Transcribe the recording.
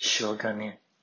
し干面。